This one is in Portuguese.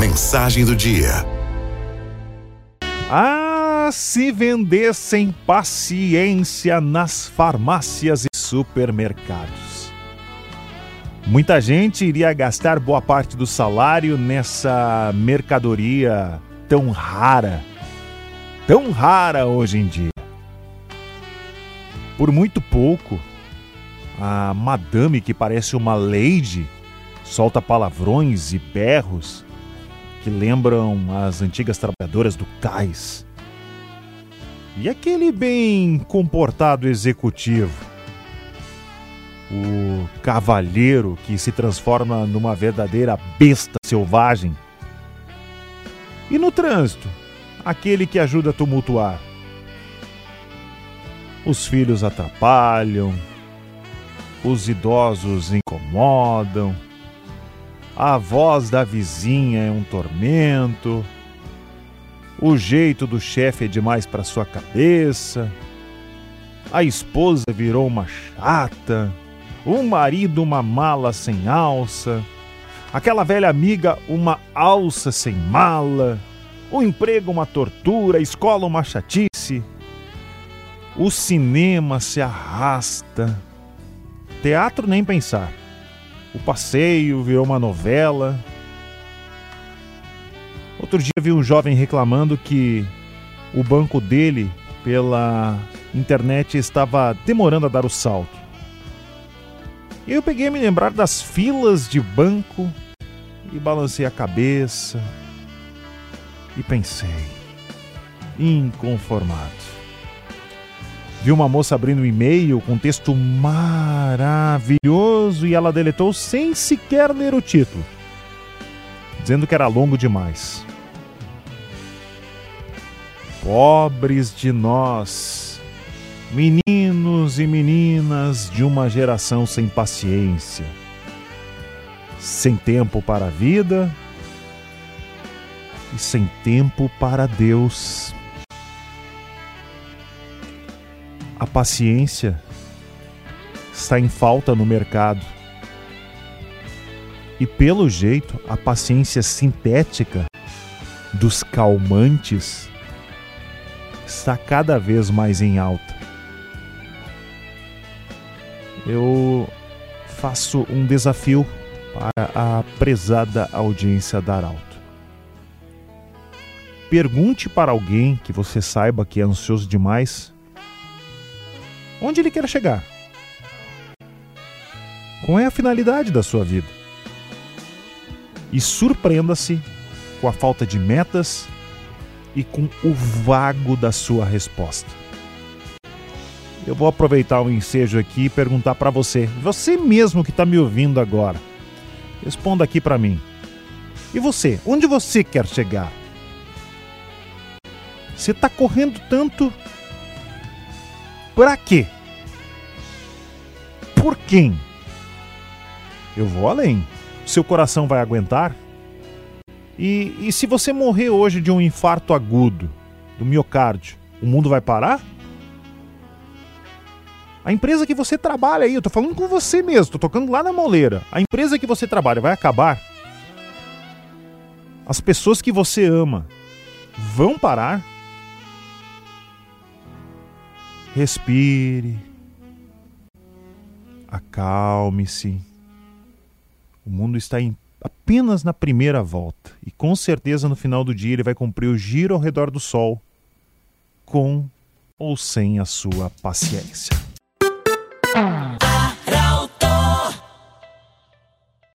Mensagem do dia. Ah, se vendessem paciência nas farmácias e supermercados. Muita gente iria gastar boa parte do salário nessa mercadoria tão rara, tão rara hoje em dia. Por muito pouco, a madame que parece uma lady solta palavrões e berros que lembram as antigas trabalhadoras do cais. E aquele bem comportado executivo, o cavalheiro que se transforma numa verdadeira besta selvagem. E no trânsito, aquele que ajuda a tumultuar. Os filhos atrapalham, os idosos incomodam a voz da vizinha é um tormento. O jeito do chefe é demais para sua cabeça. A esposa virou uma chata. O marido uma mala sem alça. Aquela velha amiga uma alça sem mala. O emprego uma tortura, a escola uma chatice. O cinema se arrasta. Teatro nem pensar. O passeio virou uma novela. Outro dia vi um jovem reclamando que o banco dele pela internet estava demorando a dar o salto. Eu peguei a me lembrar das filas de banco e balancei a cabeça e pensei, inconformado vi uma moça abrindo um e-mail com um texto maravilhoso e ela deletou sem sequer ler o título, dizendo que era longo demais. Pobres de nós, meninos e meninas de uma geração sem paciência, sem tempo para a vida e sem tempo para Deus. A paciência está em falta no mercado. E pelo jeito, a paciência sintética dos calmantes está cada vez mais em alta. Eu faço um desafio para a prezada audiência da Arauto. Pergunte para alguém que você saiba que é ansioso demais onde ele quer chegar. Qual é a finalidade da sua vida? E surpreenda-se com a falta de metas e com o vago da sua resposta. Eu vou aproveitar o ensejo aqui e perguntar para você, você mesmo que está me ouvindo agora, responda aqui para mim. E você, onde você quer chegar? Você está correndo tanto para quê? Por quem? Eu vou além. Seu coração vai aguentar? E, e se você morrer hoje de um infarto agudo do miocárdio, o mundo vai parar? A empresa que você trabalha aí, eu tô falando com você mesmo, tô tocando lá na moleira. A empresa que você trabalha vai acabar? As pessoas que você ama vão parar? Respire. Acalme-se. O mundo está em, apenas na primeira volta e com certeza no final do dia ele vai cumprir o giro ao redor do Sol, com ou sem a sua paciência.